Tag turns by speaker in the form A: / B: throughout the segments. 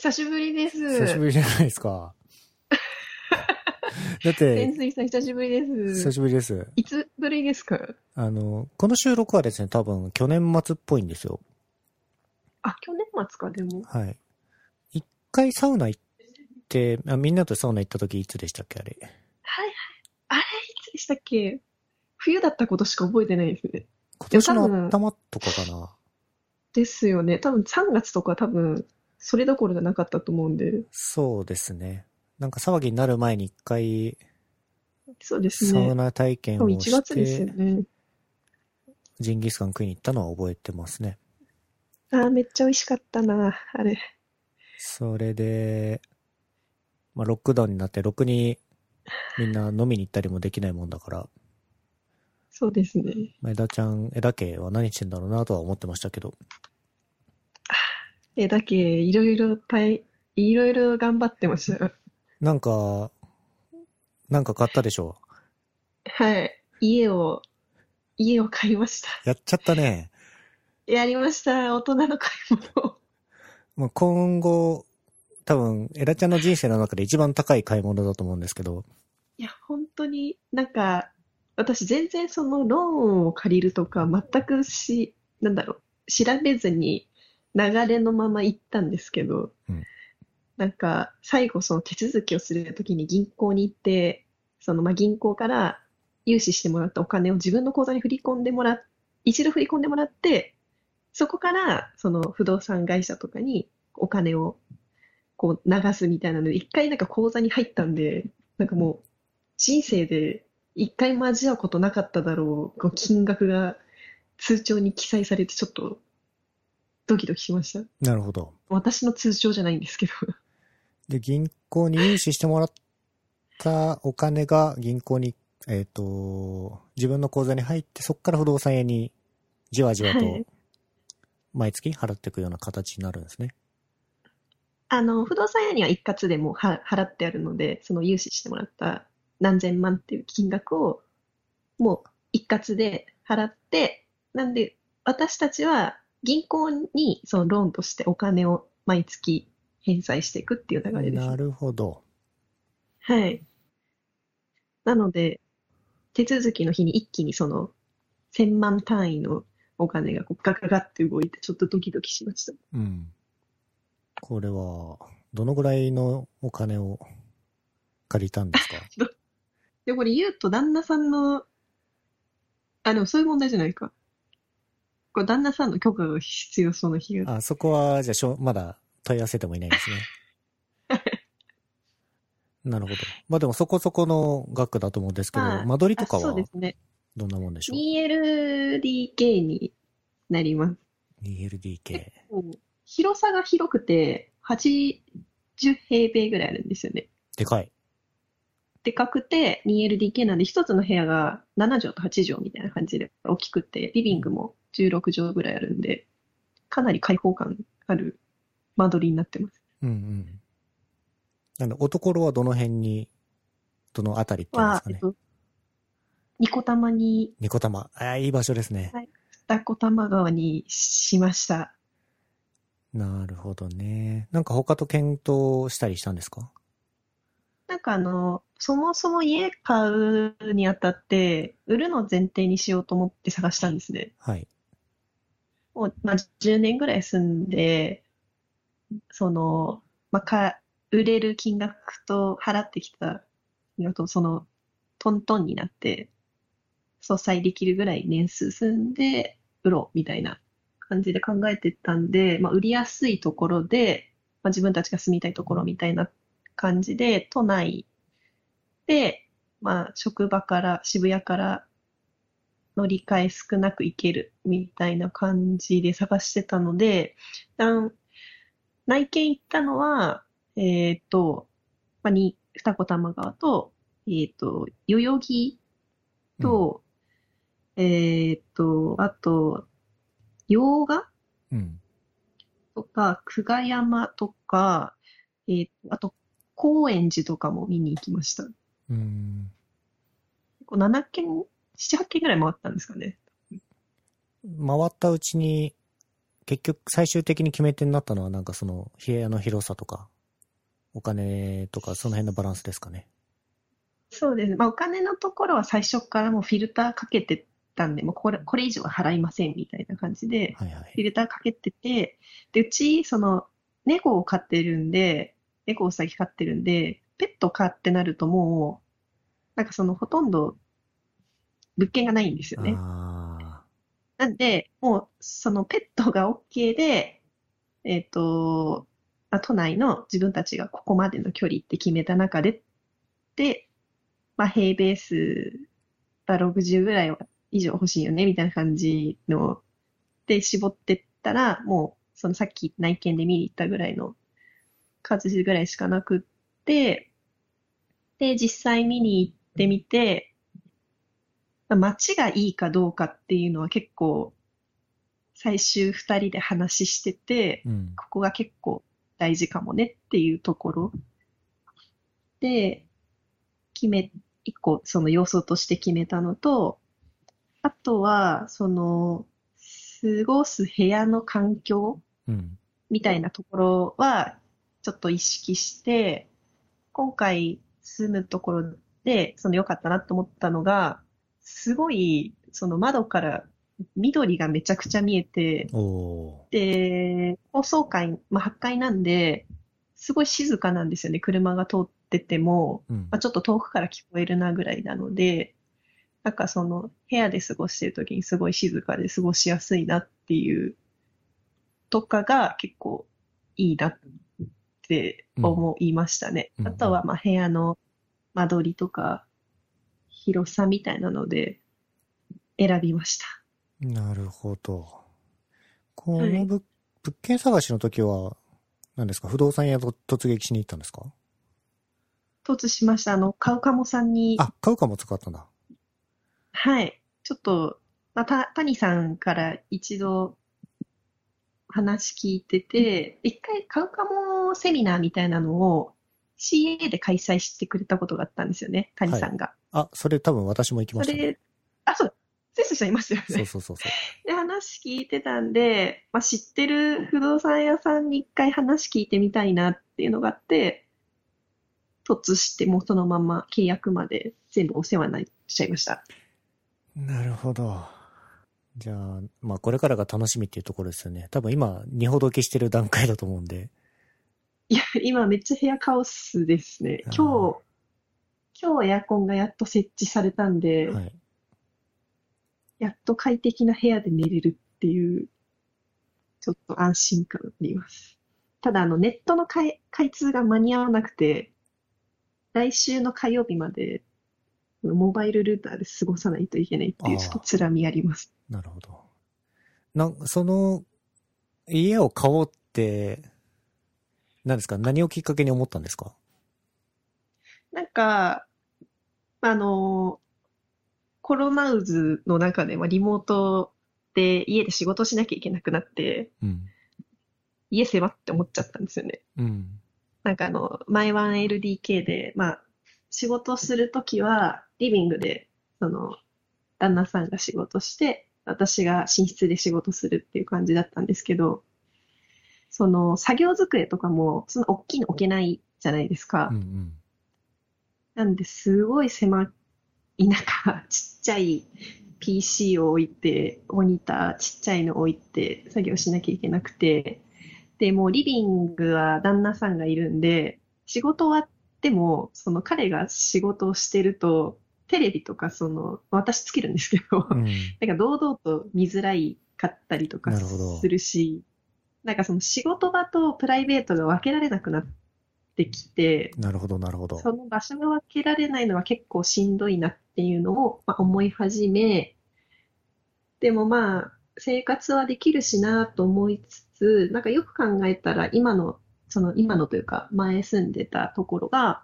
A: 久しぶりです。
B: 久しぶりじゃないですか。だって
A: 潜、水さん久しぶりです。
B: 久しぶりです。
A: いつぶりですか？
B: あの、この収録はですね、多分去年末っぽいんですよ。
A: あ、去年末か、でも。
B: はい。一回サウナ行って、あみんなとサウナ行った時いつでしたっけあれ？
A: はいはい。あれ、いつでしたっけ？冬だったことしか覚えてないですね。
B: 今年の頭とかかな。
A: ですよね。多分3月とか多分、それどころじゃなかったと思うんで。
B: そうですね。なんか騒ぎになる前に一回
A: そうですね。
B: サウナ体験
A: 多分
B: を
A: 1月ですよ
B: して、
A: ね。
B: ジンギスカン食いに行ったのは覚えてますね。
A: あー、めっちゃ美味しかったな、あれ。
B: それで、まあ、ロックダウンになって、ろくにみんな飲みに行ったりもできないもんだから、
A: そうですね。
B: まあ、枝ちゃん、枝家は何してんだろうなとは思ってましたけど、
A: え、だけ、いろいろ大、いろいろ頑張ってましたよ。
B: なんか、なんか買ったでしょ？
A: はい。家を、家を買いました。
B: やっちゃったね。
A: やりました。大人の買い物を。
B: もう今後、多分、枝ちゃんの人生の中で一番高い買い物だと思うんですけど、
A: いや、本当になんか、私全然そのローンを借りるとか全くし、なんだろう、調べずに流れのまま行ったんですけど、
B: うん。
A: なんか最後その手続きをするときに銀行に行って、そのまあ銀行から融資してもらったお金を自分の口座に振り込んでもらっ、一度振り込んでもらって、そこからその不動産会社とかにお金をこう流すみたいなので、一回なんか口座に入ったんで、なんかもう人生で一回も味わうことなかっただろう、こう金額が通帳に記載されてちょっとドキドキしました。
B: なるほど。
A: 私の通帳じゃないんですけど。
B: で、銀行に融資してもらったお金が銀行に、えっ、と、自分の口座に入って、そこから不動産屋にじわじわと
A: はい
B: 毎月払っていくような形になるんですね。
A: あの、不動産屋には一括でもうは払ってあるので、その融資してもらった何千万っていう金額をもう一括で払って、なんで私たちは銀行にそのローンとしてお金を毎月返済していくっていう流れです。
B: なるほど。
A: はい。なので、手続きの日に一気にその千万単位のお金がこうガガガって動いてちょっとドキドキしました。
B: うん。これは、どのぐらいのお金を借りたんですか？
A: で、これ言うと旦那さんの、あ、でもそういう問題じゃないか。これ旦那さんの許可が必要そうな日が。
B: あ、そこは、じゃあしょ、まだ問い合わせてもいないんですね。なるほど。まあでもそこそこの額だと思うんですけど、
A: はい
B: 間取りとか
A: あそう
B: は
A: ですね。
B: どんなもんでしょう
A: ？2LDK になります。
B: ?2LDK。
A: 広さが広くて、80平米ぐらいあるんですよね。
B: でかい。
A: でかくて 2LDK なんで、一つの部屋が7畳と8畳みたいな感じで大きくて、リビングも16畳ぐらいあるんで、かなり開放感ある間取りになってます。
B: うんうん。なんで、おところはどの辺に、どのあたりっていうんです
A: は、
B: かね。
A: えっと、ニコタマに、
B: ニコタマ。ああ、いい場所ですね。
A: 二子玉川にしました。
B: なるほどね。なんか他と検討したりしたんですか？
A: なんかあの、そもそも家買うにあたって、売るの前提にしようと思って探したんですね。
B: はい。
A: もう、まあ、10年ぐらい住んで、その、まあ、か、売れる金額と払ってきた金額と、その、トントンになって、相殺できるぐらい年数住んで、売ろう、みたいな感じで考えてたんで、まあ、売りやすいところで、まあ、自分たちが住みたいところみたいな感じで、都内で、まあ、職場から、渋谷から乗り換え少なく行けるみたいな感じで探してたので、内見行ったのは、えっと、まあ、に、二子玉川と、えっと、代々木と、えっと、あと、洋画
B: うん。
A: とか、久我山とか、えっと、あと、高円寺とかも見に行きました。
B: うん。
A: 結構7軒、7、8軒ぐらい回ったんですかね。
B: 回ったうちに結局最終的に決め手になったのはなんかその部屋の広さとか、お金とかその辺のバランスですかね。
A: そうですね。まあ、お金のところは最初からもうフィルターかけてたんで、もうこれ、これ以上は払いませんみたいな感じで、
B: はいはい。
A: フィルターかけてて、で、うち、その、猫を飼ってるんで、猫を先飼ってるんで、ペット飼ってなるともう、なんかそのほとんど物件がないんですよね。
B: あ
A: なんで、もう、そのペットが OK で、えっ、と、まあ、都内の自分たちがここまでの距離って決めた中で、で、まあ、平米数が60ぐらいは以上欲しいよね、みたいな感じの、で、絞ってったら、もう、そのさっき内見で見に行ったぐらいの数ぐらいしかなくって、で、実際見に行ってみて、まあ街がいいかどうかっていうのは結構、最終二人で話してて、
B: ーうん。
A: ここが結構大事かもねっていうところで、決め、一個その要素として決めたのと、あとは、その、過ごす部屋の環境
B: うん。
A: みたいなところは、ちょっと意識して、今回住むところで、その良かったなと思ったのが、すごい、その窓から緑がめちゃくちゃ見えて、
B: お
A: で、高層階、まあ8階なんで、すごい静かなんですよね。車が通ってても、
B: ー。うん
A: まあ、。ちょっと遠くから聞こえるなぐらいなので、なんかその部屋で過ごしてる時にすごい静かで過ごしやすいなっていうとかが結構いいなって思いましたね。
B: うん
A: あとはまあ部屋の間取りとか広さみたいなので選びました。
B: なるほど。こ
A: はい
B: の物,、物件探しの時は、何ですか？不動産屋と突撃しに行ったんですか？
A: 突しました。あの、カウカモさんに、
B: あ、買うかも使ったんだ。
A: はい。ちょっと、まあ、た、谷さんから一度話聞いてて、一回カウカモセミナーみたいなのを CA で開催してくれたことがあったんですよね、谷さんが。
B: あ、それ多分私も行きました、ね。
A: それ、あ、そう、セスさんいますよ
B: そう
A: ね。
B: そうそうそう。
A: で、話聞いてたんで、まあ、知ってる不動産屋さんに一回話聞いてみたいなっていうのがあって、突してもうそのまま契約まで全部お世話になっちゃいました。
B: なるほど。じゃあ、まあこれからが楽しみっていうところですよね。多分今、二ほどきしてる段階だと思うんで。
A: いや、今めっちゃ部屋カオスですね。今日、今日エアコンがやっと設置されたんで、
B: はい。
A: やっと快適な部屋で寝れるっていう、ちょっと安心感あります。ただ、あの、ネットの開開通が間に合わなくて、来週の火曜日まで、モバイルルーターで過ごさないといけないっていう、ちょっと辛みあります。
B: なるほど。なんその、家を買おうって、何ですか？何をきっかけに思ったんですか？
A: なんか、あの、コロナ渦の中で、まあ、リモートで家で仕事しなきゃいけなくなって、
B: うん。
A: 家狭って思っちゃったんですよね。
B: うん。
A: なんかあの、マイ 1LDK で、まあ、仕事するときは、リビングで、その、旦那さんが仕事して、私が寝室で仕事するっていう感じだったんですけど、その、作業机とかも、その大きいの置けないじゃないですか
B: うん。うん。
A: なんで、すごい狭い中、ちっちゃい PC を置いて、モニターちっちゃいの置いて作業しなきゃいけなくて、で、もうリビングは旦那さんがいるんで、仕事終わっても、その彼が仕事をしてると、テレビとかその、私つけるんですけど、
B: うん。
A: なんか堂々と見づらいかったりとかするし、なんかその仕事場とプライベートが分けられなくなってきて、
B: なるほど、なるほど。
A: その場所が分けられないのは結構しんどいなっていうのを、まあ、思い始め、でもまあ、生活はできるしなと思いつつ、なんかよく考えたら今の、その今のというか前住んでたところが、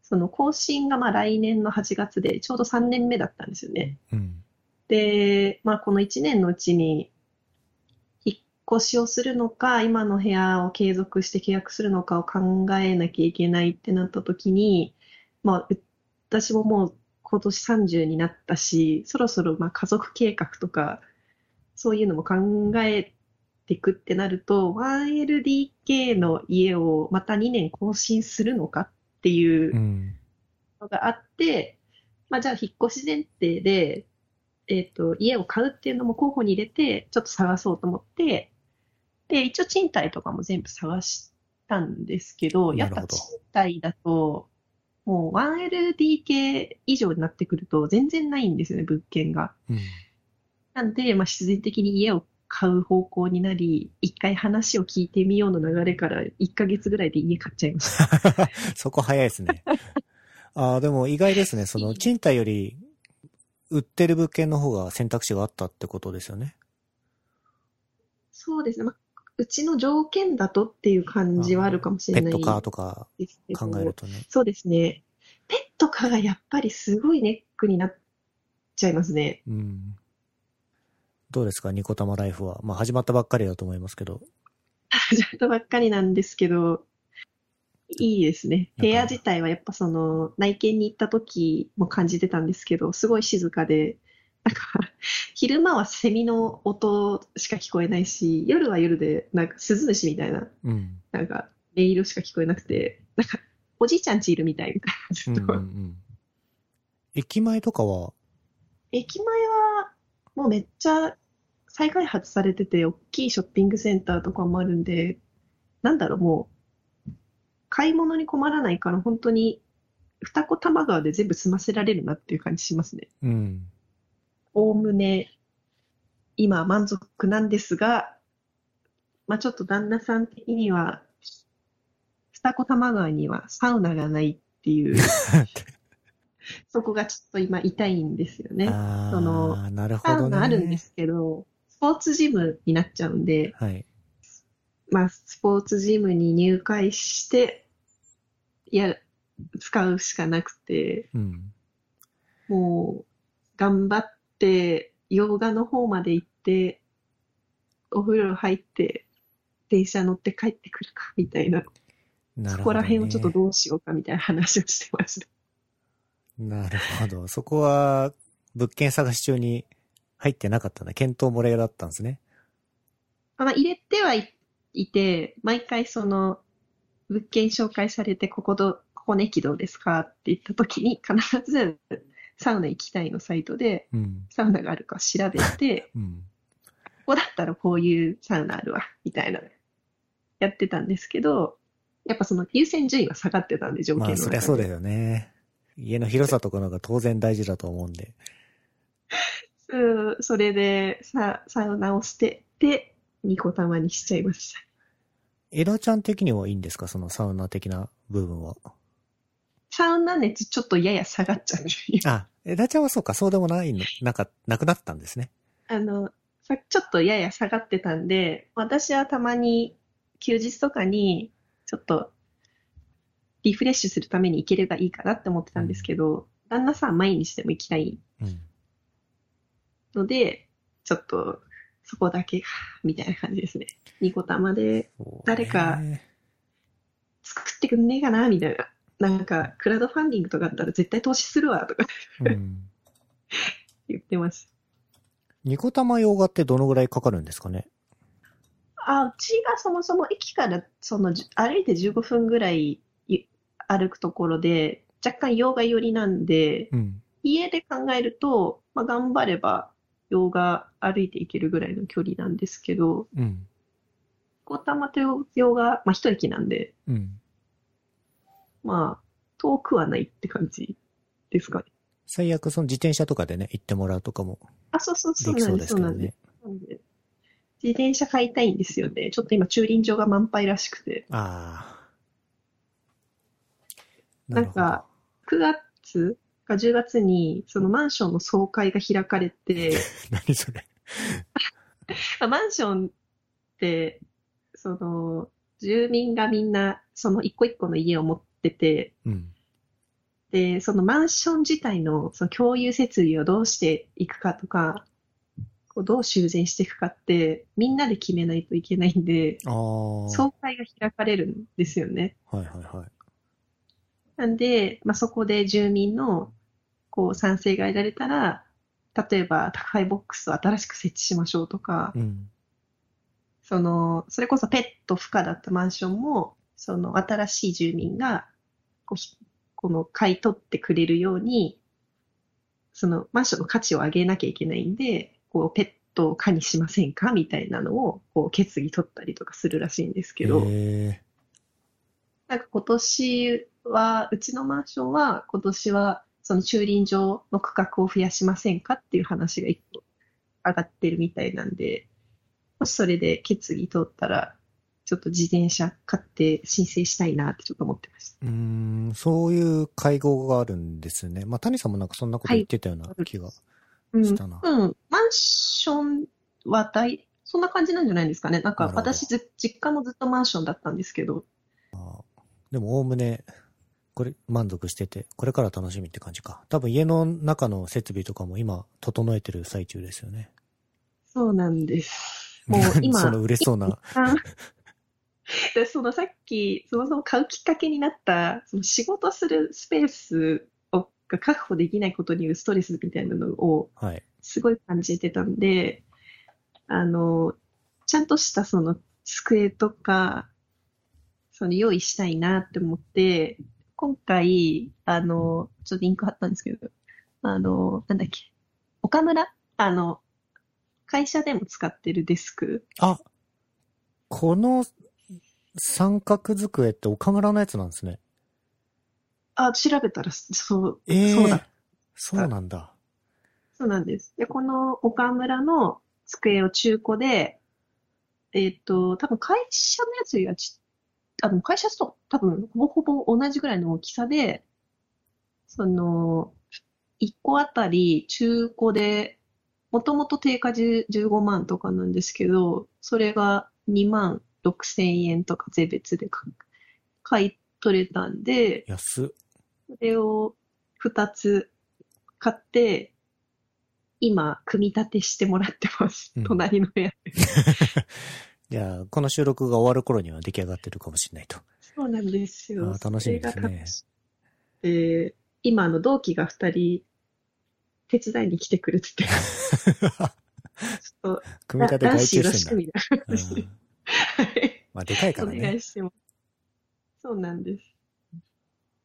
A: その更新がまあ来年の8月でちょうど3年目だったんですよね。
B: うん。
A: で、まあこの1年のうちに越しをするのか、今の部屋を継続して契約するのかを考えなきゃいけないってなった時に、まあ私ももう今年30になったし、そろそろまあ家族計画とか、そういうのも考えていくってなると、1LDK の家をまた2年更新するのかっていううん。のがあって、まあじゃあ引っ越し前提で、えっ、と、家を買うっていうのも候補に入れて、ちょっと探そうと思って、で、一応賃貸とかも全部探したんですけど、やっぱ賃貸だと、もう 1LDK 以上になってくると全然ないんですよね、物件が。
B: うん。
A: なんで、まあ自然的に家を買う方向になり、一回話を聞いてみようの流れから1ヶ月ぐらいで家買っちゃいました。
B: そこ早いですね。ああ、でも意外ですね。その、賃貸より、売ってる物件の方が選択肢があったってことですよね。
A: そうですね。まあ、うちの条件だとっていう感じはあるかもしれない
B: ペットカーとか。考えるとね。
A: そうですね。ペット可がやっぱりすごいネックになっちゃいますね。
B: うん。どうですかニコタマライフは。まあ始まったばっかりだと思いますけど。
A: 始まったばっかりなんですけど、いいですね。部屋自体はやっぱその内見に行った時も感じてたんですけど、すごい静かで、なんか昼間はセミの音しか聞こえないし、夜は夜でなんかスズムシみたいな、
B: うん。
A: なんか音色しか聞こえなくて、なんかおじいちゃんちいるみたいみたい
B: うん
A: な。
B: うんうん。駅前とかは、
A: 駅前はもうめっちゃ再開発されてて、大きいショッピングセンターとかもあるんで、なんだろう、もう、買い物に困らないから、本当に、二子玉川で全部済ませられるなっていう感じしますね。
B: うん。
A: おおむね、今は満足なんですが、まあちょっと旦那さん的には、二子玉川にはサウナがないっていう、そこがちょっと今痛いんですよね。
B: あ
A: その
B: あ、なるほ
A: サ
B: どね。
A: ウナあるんですけど、スポーツジムになっちゃうんで、
B: はい。
A: まあ、スポーツジムに入会して、いや、使うしかなくて、
B: うん。
A: もう、頑張って、洋画の方まで行って、お風呂入って、電車乗って帰ってくるか、みたいな。
B: なるほど、ね。
A: そこら辺をちょっとどうしようか、みたいな話をしてました。
B: なるほど。そこは、物件探し中に入ってなかったんだ。検討漏れだったんですね。
A: まあ、入れてはい、いて、毎回その、物件紹介されて、ここど、ここね、駅どうですかって言った時に、必ず、サウナ行きたいのサイトで、
B: うん。
A: サウナがあるか調べて、
B: うん。
A: ここだったらこういうサウナあるわ、みたいな、やってたんですけど、やっぱその優先順位は下がってたんで、条件
B: まあ、
A: の中で。
B: そりゃそうだよね。家の広さとかのが当然大事だと思うんで。
A: うんそれで、さ、サウナを捨てて、ニコ玉にしちゃいました。
B: エラちゃん的にはいいんですか？そのサウナ的な部分は。
A: サウナ熱ちょっとやや下がっちゃう。
B: あ、エラちゃんはそうか、そうでもないの、なんか、なくなったんですね。
A: あの、さちょっとやや下がってたんで、私はたまに休日とかに、ちょっとリフレッシュするために行ければいいかなって思ってたんですけど、旦那さん毎日でも行きたい
B: うん。
A: ので、ちょっとそこだけ、みたいな感じですね。ニコ玉で誰か作ってくんねえかなみたいな。なんか、クラウドファンディングとかあったら絶対投資するわとか
B: うん。
A: 言ってます。
B: ニコ玉用画ってどのぐらいかかるんですかね？
A: あ、うちがそもそも駅からそのじ歩いて15分ぐらいい歩くところで、若干洋画寄りなんで、
B: うん。
A: 家で考えると、まあ、頑張れば洋画歩いていけるぐらいの距離なんですけど、
B: うん。
A: 小玉と洋画、まあ一駅なんで、
B: うん。
A: まあ遠くはないって感じですかね。
B: 最悪その自転車とかでね、行ってもらうとかも
A: あ、そうそうそ
B: できそう
A: で、
B: ですけどね
A: 自転車買いたいんですよね。ちょっと今駐輪場が満杯らしくて。
B: ああ。
A: なんか、9月か10月に、そのマンションの総会が開かれて、
B: 何それ。
A: ま あマンションって、その、住民がみんな、その一個一個の家を持ってて、
B: うん。
A: で、そのマンション自体のその共有設備をどうしていくかとか、こうどう修繕していくかって、みんなで決めないといけないんで。総会が開かれるんですよね。
B: はいはいはい。
A: なんで、まあ、そこで住民のこう賛成が得られたら、例えば宅配ボックスを新しく設置しましょうとか
B: う、ん。
A: その、それこそペット不可だったマンションも、その新しい住民が、こうひ、この買い取ってくれるように、そのマンションの価値を上げなきゃいけないんで、こう、ペットを可にしませんかみたいなのを、こう、決議取ったりとかするらしいんですけど、
B: へ
A: なんか今年は、うちのマンションは、今年は、その駐輪場の区画を増やしませんかっていう話が一個上がってるみたいなんで、もしそれで決議通ったら、ちょっと自転車買って申請したいなってちょっと思ってました。
B: ーうーん、そういう会合があるんですね。まあ、谷さんもなんかそんなこと言ってたような気が。
A: うん。
B: したな
A: うん。マンションは大、そんな感じなんじゃないですかね。なんか私ず、実家もずっとマンションだったんですけど、
B: でも、おおむね、これ、満足してて、これから楽しみって感じか。多分家の中の設備とかも今、整えてる最中ですよね。
A: そうなんです。もう今、
B: その嬉しそうな。
A: あでそのさっき、そもそも買うきっかけになった、その仕事するスペースをが確保できないことによるストレスみたいなのを
B: はい。
A: すごい感じてたんで、あの、ちゃんとしたその机とか、その用意したいなって思って、今回、あの、ちょっとリンク貼ったんですけど、あの、なんだっけ、岡村？あの、会社でも使ってるデスク、
B: あ、この三角机って岡村のやつなんですね。
A: あ、調べたら、そう、
B: ええ
A: そうだ。
B: そうなんだ。
A: そうなんです。で、この岡村の机を中古で、えっ、と、多分会社のやつよりはち、あの、会社と多分ほぼほぼ同じぐらいの大きさで、その、1個あたり中古で、もともと定価10 15万とかなんですけど、それが2万6千円とか税別でか買い取れたんで、
B: 安っ。
A: それを2つ買って、今、組み立てしてもらってます。
B: うん
A: 隣の部屋で。
B: じゃあ、この収録が終わる頃には出来上がってるかもしれないと。
A: そうなんですよ。
B: 楽しみですね
A: それが楽しで、今、あの、同期が2人、手伝いに来てくれてて、
B: 組み立て外注してんだ。まあ、でかいか
A: お
B: らね。
A: 願いしても。そうなんです。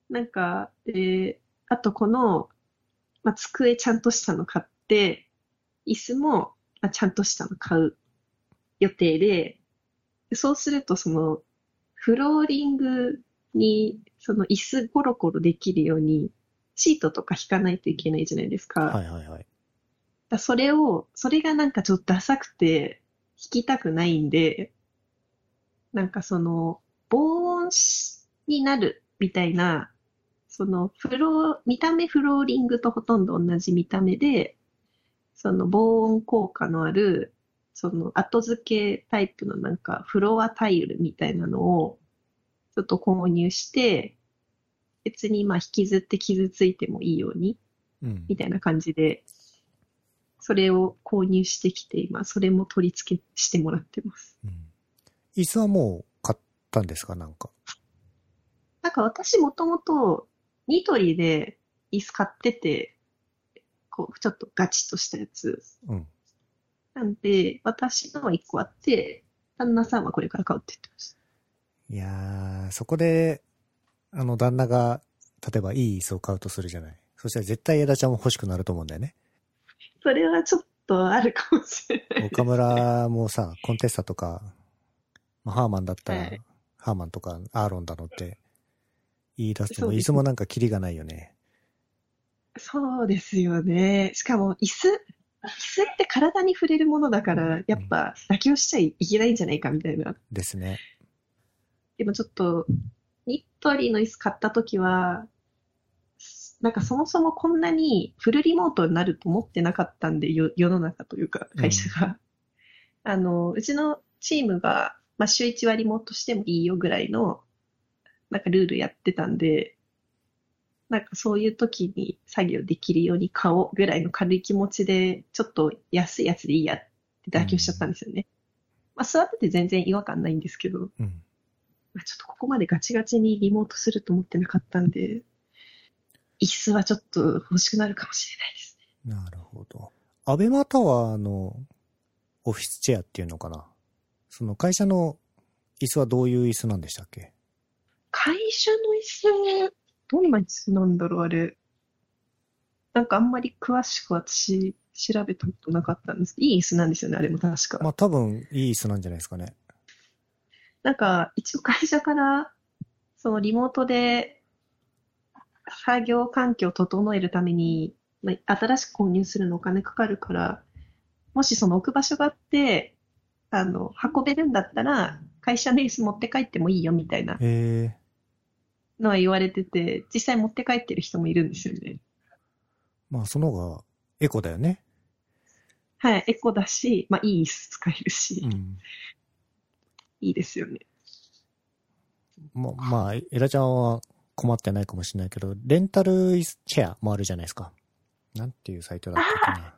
A: なんか、で、あとこの、まあ、机ちゃんとしたの買って、椅子も、まあ、ちゃんとしたの買う予定で、でそうするとその、フローリングに、その椅子ゴロゴロできるように、シートとか引かないといけないじゃないですか。
B: はいはいはい。
A: だそれを、それがなんかちょっとダサくて、弾きたくないんで、なんかその、防音しになるみたいな、その、フロー、見た目フローリングとほとんど同じ見た目で、その防音効果のある、その後付けタイプのなんかフロアタイルみたいなのをちょっと購入して、別にまあ引きずって傷ついてもいいように
B: うん。
A: みたいな感じで、それを購入してきて、今、それも取り付けしてもらってます。
B: うん椅子はもう買ったんですか？なんか。
A: なんか私もともと、ニトリで椅子買ってて、こう、ちょっとガチッとしたやつ。
B: うん。
A: なんで、私のは一個あって、旦那さんはこれから買うって言ってました。
B: いやー、そこで、あの、旦那が、例えばいい椅子を買うとするじゃない。そしたら絶対枝ちゃんも欲しくなると思うんだよね。
A: それはちょっとあるかもしれない。
B: 岡村もさ、コンテスタとか、まあ、ハーマンだったら、
A: はい
B: ハーマンとかアーロンだのって言い出
A: す
B: 椅子もなんかキリがないよね。
A: そうですよね。しかも、椅子、椅子って体に触れるものだから、やっぱ妥協しちゃいけないんじゃないかみたいな
B: ですね。
A: でもちょっと、ニットリの椅子買った時は、なんかそもそもこんなにフルリモートになると思ってなかったんで、よ世の中というか、会社が。あの、うちのチームが、まあ、週1はリモートしてもいいよぐらいの、なんかルールやってたんで、なんかそういう時に作業できるように買おうぐらいの軽い気持ちで、ちょっと安いやつでいいやって妥協しちゃったんですよね。まあ座ってて全然違和感ないんですけど、
B: うん。
A: まあちょっとここまでガチガチにリモートすると思ってなかったんで、椅子はちょっと欲しくなるかもしれないですね。
B: なるほど。アベマタワーのオフィスチェアっていうのかなその会社の椅子はどういう椅子なんでしたっけ？
A: 会社の椅子、どんな椅子なんだろう、あれ。なんかあんまり詳しく私調べたことなかったんですけど、いい椅子なんですよね、あれも確か。
B: まあ多分いい椅子なんじゃないですかね。
A: なんか一応会社から、そのリモートで作業環境を整えるために、まあ、新しく購入するのお金かかるから、もしその置く場所があって、あの、運べるんだったら、会社の椅子持って帰ってもいいよみたいな。のは言われてて、実際持って帰ってる人もいるんですよね。
B: まあその方がエコだよね。
A: はい、エコだし、まあいい椅子使えるし、
B: うん。
A: いいですよね。
B: ま、まあ、エラちゃんは困ってないかもしれないけど、レンタル椅子チェアもあるじゃないですか。なんていうサイトだったっけな。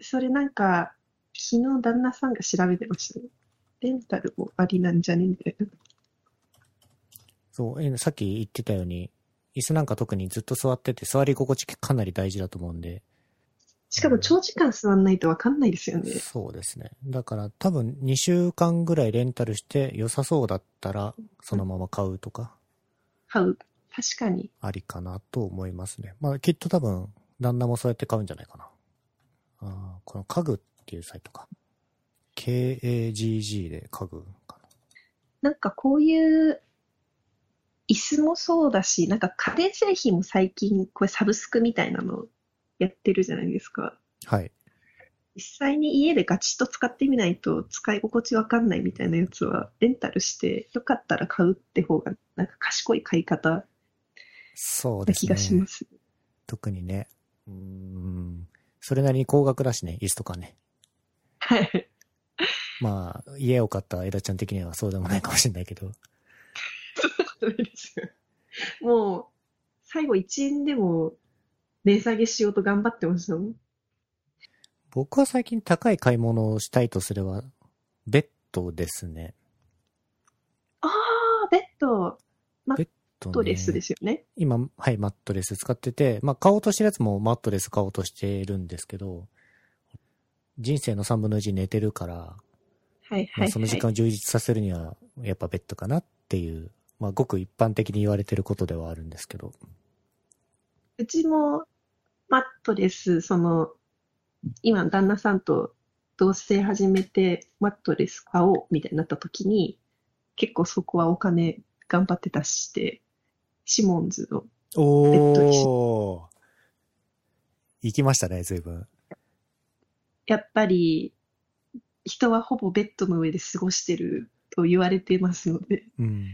A: それなんか、昨日旦那さんが調べてましたね。レンタルもありなんじゃねみたいな。
B: そう、えさっき言ってたように、椅子なんか特にずっと座ってて座り心地かなり大事だと思うんで、
A: しかも長時間座んないとわかんないですよね。
B: そうですね。だから多分2週間ぐらいレンタルして良さそうだったら、そのまま買うとか、
A: 買う。確かに。
B: ありかなと思いますね。まあきっと多分、旦那もそうやって買うんじゃないかな。あーこの家具っていうサイトか。KAGG で家具か
A: なんかこういう椅子もそうだし、なんか家電製品も最近これサブスクみたいなのやってるじゃないですか。
B: な。はい。
A: 実際に家でガチッと使ってみないと使い心地わかんないみたいなやつはレンタルしてよかったら買うって方がなんか賢い買い方
B: そうです
A: な気がし
B: ね
A: ま。す。
B: 特にね。うーん。それなりに高額だしね、椅子とかね。
A: はい。
B: まあ、家を買った枝ちゃん的にはそうでもないかもしれないけど。
A: そんなことないですよ。もう、最後1円でも値下げしようと頑張ってましたもん。
B: 僕は最近高い買い物をしたいとすれば、ベッドですね。
A: ああ、ベッド、マッ
B: と
A: トレスですよね。
B: 今、はい、マットレス使ってて、まあ、買おうとしてるやつもマットレス買おうとしてるんですけど、人生の3分の1寝てるから、
A: はいはい、
B: まあ、
A: はい。
B: その時間を充実させるには、やっぱベッドかなっていう、まあ、ごく一般的に言われてることではあるんですけど。
A: うちもマットレス、その、今旦那さんと同棲始めてマットレス買おうみたいになった時に、結構そこはお金頑張って出して、シモンズの、
B: おー。行きましたね、随分。
A: やっぱり人はほぼベッドの上で過ごしてると言われてますので、
B: うん。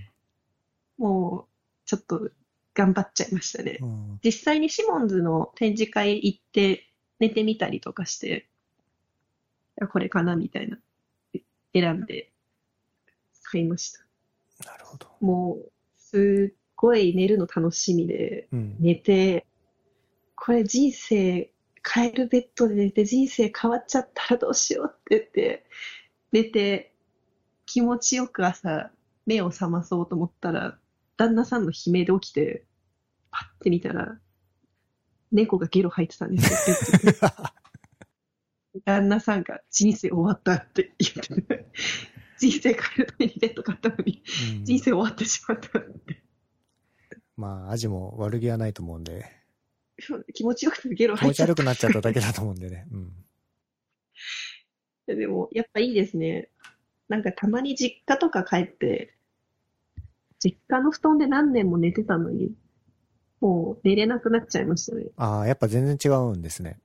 A: もうちょっと頑張っちゃいましたね。
B: うん
A: 実際にシモンズの展示会行って寝てみたりとかして、あこれかなみたいな、選んで買いました。
B: なるほど。
A: もう、すっごい寝るの楽しみで、
B: うん。
A: 寝て、これ人生変えるベッドで寝て人生変わっちゃったらどうしようって言って、寝て、気持ちよく朝、目を覚まそうと思ったら、旦那さんの悲鳴で起きて、パッて見たら、猫がゲロ吐いてたんですよ。旦那さんが人生終わったって言ってて、人生変えるためにベッド買ったのに、
B: うん
A: 人生終わってしまったって。
B: まあ、アジも悪気はないと思うんで、
A: 気持ちよくてゲロ
B: 気
A: 吐いちゃった
B: 持ち悪くなっちゃっただけだと思うんでね。うん。
A: でも、やっぱいいですね。なんかたまに実家とか帰って、実家の布団で何年も寝てたのに、もう寝れなくなっちゃいましたね。
B: ああ、やっぱ全然違うんですね。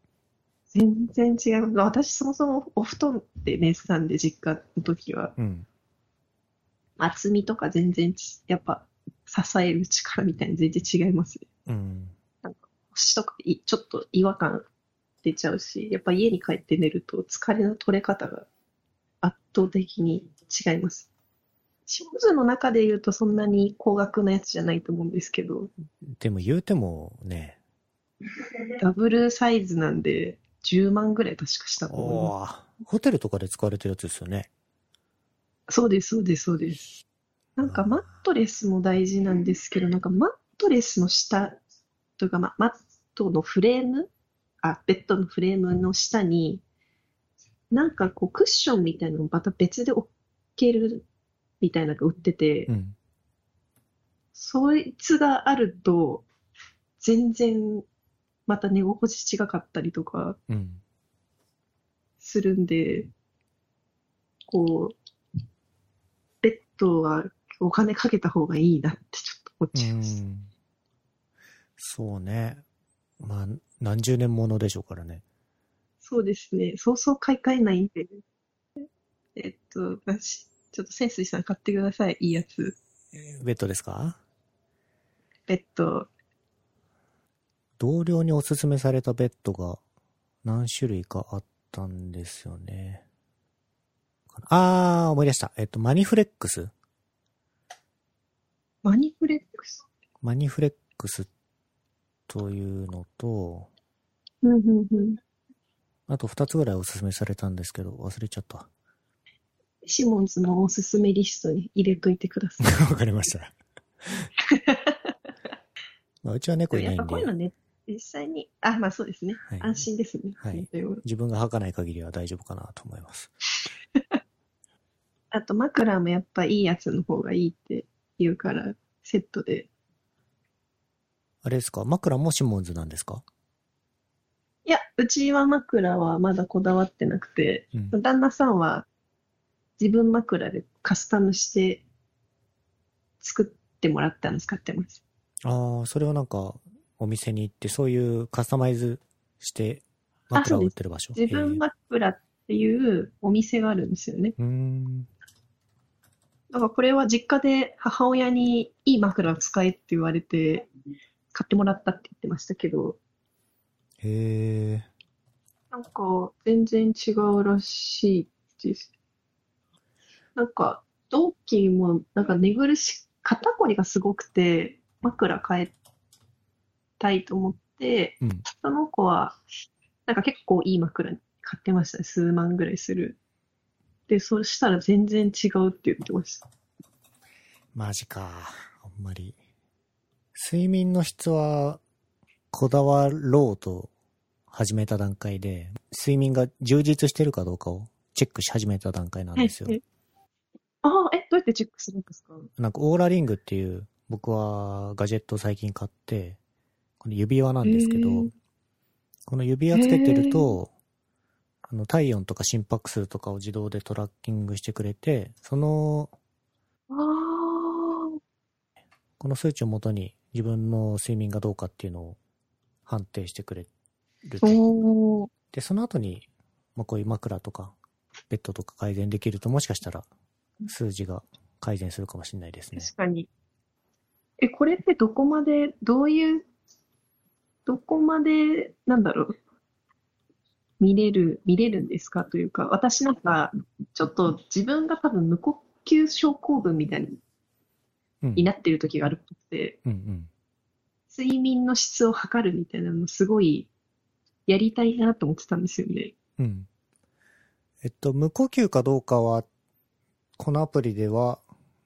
A: 全然違う。私そもそもお布団で寝てたんで、実家の時は。
B: うん。
A: 厚みとか全然ち、やっぱ支える力みたいに全然違いますね。
B: うん。
A: 腰とかいちょっと違和感出ちゃうし、やっぱ家に帰って寝ると疲れの取れ方が圧倒的に違います。シモンズの中で言うとそんなに高額なやつじゃないと思うんですけど、
B: でも言うてもね、
A: ダブルサイズなんで10万ぐらい確かしたと思
B: ホテルとかで使われてるやつですよね。
A: す。そうです、そうです、そうです。なんかマットレスも大事なんですけど、なんかマットレスの下というか、ま、マットのフレーム？あ、ベッドのフレームの下に、なんかこうクッションみたいなのをまた別で置けるみたいなのが売ってて、
B: うん。
A: そいつがあると、全然また寝心地違かったりとか
B: うん。
A: するんで、こう、ベッドはお金かけた方がいいなってちょっと思っ
B: う
A: ちゃいます。
B: ん。そうね。まあ、何十年ものでしょうからね。
A: そうですね。そうそう買い替えないんで。えっと、私ちょっと潜水さん買ってください。いいやつ。
B: ベッドですか？
A: ベッド。
B: 同僚におすすめされたベッドが何種類かあったんですよね。あー、思い出した。えっと、マニフレックス
A: マニフレックス？
B: マニフレックスというのと、
A: うんうんうん。
B: あと二つぐらいおすすめされたんですけど、忘れちゃった。
A: シモンズのおすすめリストに入れといてください。
B: わかりました。まあ、うちは猫いないんで、
A: ぱこういうのね、実際に、あ、まあそうですね。
B: はい
A: 安心ですね。
B: はい自分が吐かない限りは大丈夫かなと思います。
A: あと枕もやっぱいいやつの方がいいって言うから、セットで。
B: あれですか？枕もシモンズなんですか？
A: いや、うちは枕はまだこだわってなくて、
B: うん。
A: 旦那さんは自分枕でカスタムして作ってもらったの使ってます。
B: ああ、それはなんか、お店に行って、そういうカスタマイズして、枕を売ってる場所？
A: 自分枕っていうお店があるんですよね。
B: うーん。
A: だからこれは実家で母親にいい枕を使えって言われて買ってもらったって言ってましたけど、
B: へえ。
A: なんか全然違うらしいです。なんか同期もなんか寝苦し、肩こりがすごくて枕変えたいと思って、
B: うん。
A: その子はなんか結構いい枕買ってましたね。数万ぐらいする。で、そしたら全然違うって言ってました。
B: マジか。あんまり。睡眠の質は、こだわろうと始めた段階で、睡眠が充実してるかどうかをチェックし始めた段階なんですよ。
A: え。ああ、え、どうやってチェックするんですか？
B: なんかオーラリングっていう、僕はガジェットを最近買って、この指輪なんですけどこの指輪つけてると、あの体温とか心拍数とかを自動でトラッキングしてくれて、その、
A: ああ、
B: この数値をもとに自分の睡眠がどうかっていうのを判定してくれるで、その後に、まあ、こういう枕とか、ベッドとか改善できると、もしかしたら数字が改善するかもしれないですね。
A: 確かに。え、これってどこまで、どういう、どこまで、なんだろう、見れる、見れるんですか？というか、私なんか、ちょっと自分が多分無呼吸症候群みたいに
B: うん。
A: になってる時があるっぽくて、
B: うんうん。
A: 睡眠の質を測るみたいなのすごいやりたいなと思ってたんですよね。
B: うん。えっと、無呼吸かどうかは、このアプリでは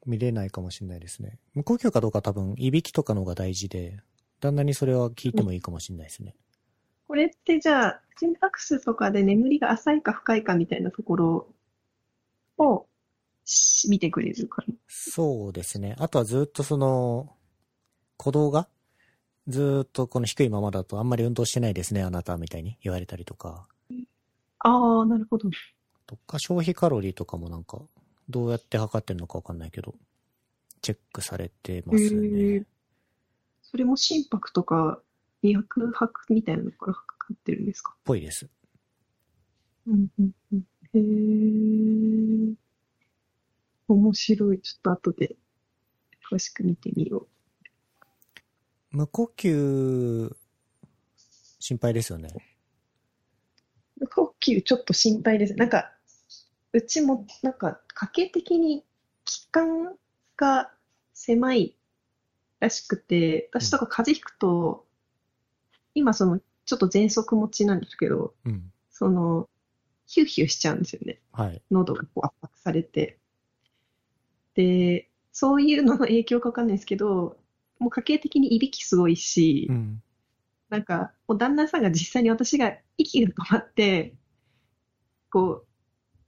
B: 見れないかもしれないですね。無呼吸かどうかは多分、いびきとかの方が大事で、旦那にそれは聞いてもいいかもしれないですね。
A: これってじゃあ、心拍数とかで眠りが浅いか深いかみたいなところをし見てくれるかな。
B: そうですね。あとはずっとその、鼓動が、ずっとこの低いままだとあんまり運動してないですね、あなたみたいに言われたりとか、
A: ああ、なるほど。
B: とか消費カロリーとかもなんか、どうやって測ってるのかわかんないけど、チェックされてますね。
A: それも心拍とか脈拍みたいなのから測ってるんですか？
B: ぽいです。
A: うんうんうん。へえ。面白い。ちょっと後で詳しく見てみよ
B: 無呼吸、心配ですよね。
A: う。呼吸ちょっと心配です。なんか、うちもなんか家計的に気管が狭いらしくて、私とか風邪ひくと、今そのちょっと喘息持ちなんですけど、
B: うん。
A: その、ヒューヒューしちゃうんですよね。
B: はい。
A: 喉がこう圧迫されて。で、そういうのの影響かわかんないですけど、もう家計的にいびきすごいし、
B: うん。
A: なんか、もう旦那さんが実際に私が息が止まって、こ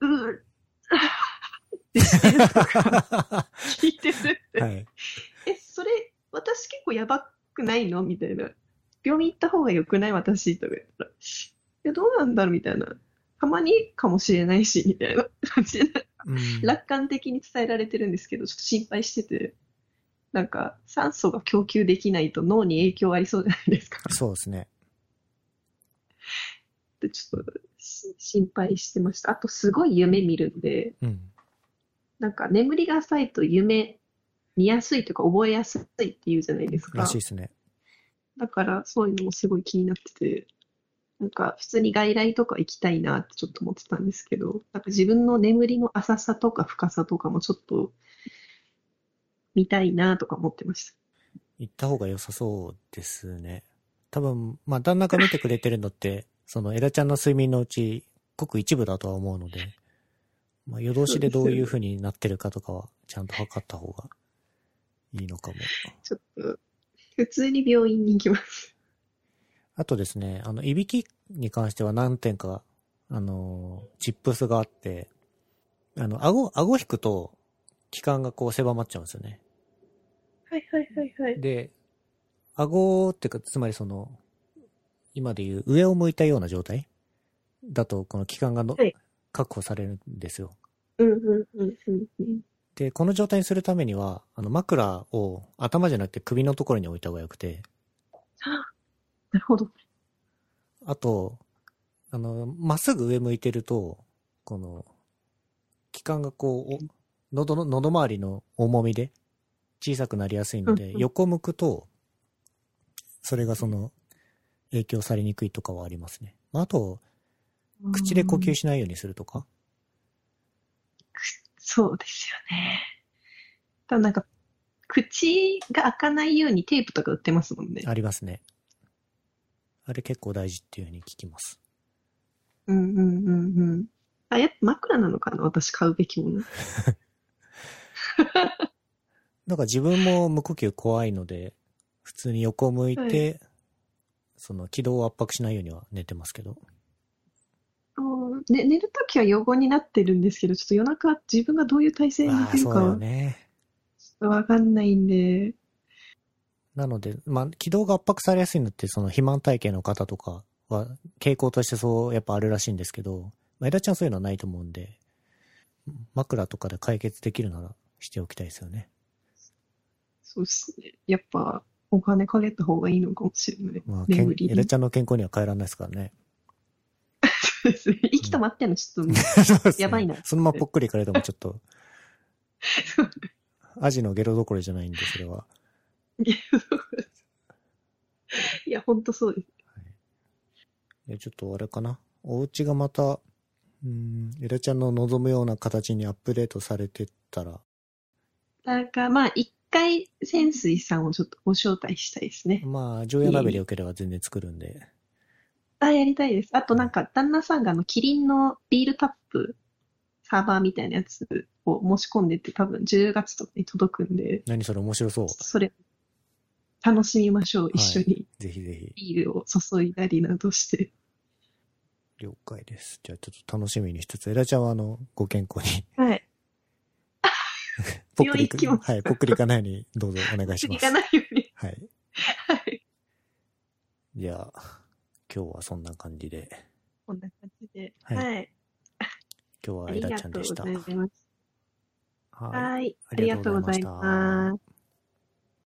A: う、うー、ってしてるとか聞いてるって。
B: はい。
A: え、それ、私結構やばくないのみたいな。病院行った方が良くない私とか言ったら。いや、どうなんだろうみたいな。たまにかもしれないし、みたいな感じで、
B: うん
A: 楽観的に伝えられてるんですけど、ちょっと心配してて。なんか、酸素が供給できないと脳に影響ありそうじゃないですか。
B: そうですね。
A: で、ちょっとし心配してました。あと、すごい夢見るんで、
B: うん。
A: なんか眠りが浅いと夢見やすいというか覚えやすいって言うじゃないですか。
B: らしいですね。
A: だからそういうのもすごい気になってて、なんか普通に外来とか行きたいなってちょっと思ってたんですけど、なんか自分の眠りの浅さとか深さとかもちょっと見たいなとか思ってました。
B: 行った方が良さそうですね。多分、まあ、旦那が見てくれてるのって、その、エラちゃんの睡眠のうち、ごく一部だとは思うので、まあ、夜通しでどういう風になってるかとかは、ちゃんと測った方がいいのかも。
A: ちょっと、普通に病院に行きます。
B: あとですね、あの、いびきに関しては何点か、あの、チップスがあって、あの、顎、顎引くと、気管がこう狭まっちゃうんですよね。
A: はいはいはいはい。
B: で、顎ってか、つまりその、今でいう上を向いたような状態？だと、この気管がの、
A: はい
B: 確保されるんですよ。
A: うんうんうんうんうん。
B: で、この状態にするためには、あの、枕を頭じゃなくて首のところに置いた方がよくて、
A: なるほど。
B: あと、あの、まっすぐ上向いてると、この、気管がこう、お喉の、喉周りの重みで小さくなりやすいので、
A: うんうん
B: 横向くと、それがその、影響されにくいとかはありますね。あと、口で呼吸しないようにするとか。
A: そうですよね。ただなんか、口が開かないようにテープとか売ってますもんね。
B: ありますね。あれ結構大事っていうふうに聞きます。
A: うんうんうんうん。あ、やっぱ枕なのかな私買うべきもの。
B: なんか自分も無呼吸怖いので、普通に横を向いて、
A: は
B: その気道を圧迫しないようには寝てますけど。
A: ね、寝るときは予後になってるんですけど、ちょっと夜中自分がどういう体勢に寝るかはちょ
B: ね。
A: っとわかんないんで、
B: なので、まあ、気道が圧迫されやすいのって、その肥満体型の方とかは、傾向としてそう、やっぱあるらしいんですけど、まあ、枝ちゃんそういうのはないと思うんで、枕とかで解決できるならしておきたいですよね。
A: そうですね。やっぱお金かけた方がいいのかもしれない。
B: まあ、けん
A: 眠りに
B: 枝ちゃんの健康には変えられないですからね。
A: そうですね。生きと待ってんのちょっと、やばいな
B: そのままぽっくりいかれてもちょっと、アジのゲロどころじゃないんで、それは。
A: いや、ほんとそうです。
B: いやちょっとあれかな。お家がまた、うん、エラちゃんの望むような形にアップデートされてったら、
A: だからまあ、一回、潜水さんをちょっとご招待したいですね。
B: まあ、常夜鍋でよければ全然作るんで、
A: あ、やりたいです。あとなんか、旦那さんがあの、キリンのビールタップ、サーバーみたいなやつを申し込んでて、多分10月とかに届くんで、
B: 何それ面白そう。
A: それ、楽しみましょう、一緒に。
B: ぜひぜひ、
A: ビールを注いだりなどして。
B: 了解です。じゃあちょっと楽しみにしつつ、エラちゃんはあの、ご健康に、
A: はい。
B: ぽっ
A: きます
B: はい、ぽっくりいかないようにどうぞお願いします
A: 次が。ないように。
B: はい。
A: はい。
B: じゃあ、今日はそんな感じで、
A: こんな感じで。
B: はい
A: はい。
B: 今日はエラちゃんでした。ありがとうございました
A: ありがとうございます。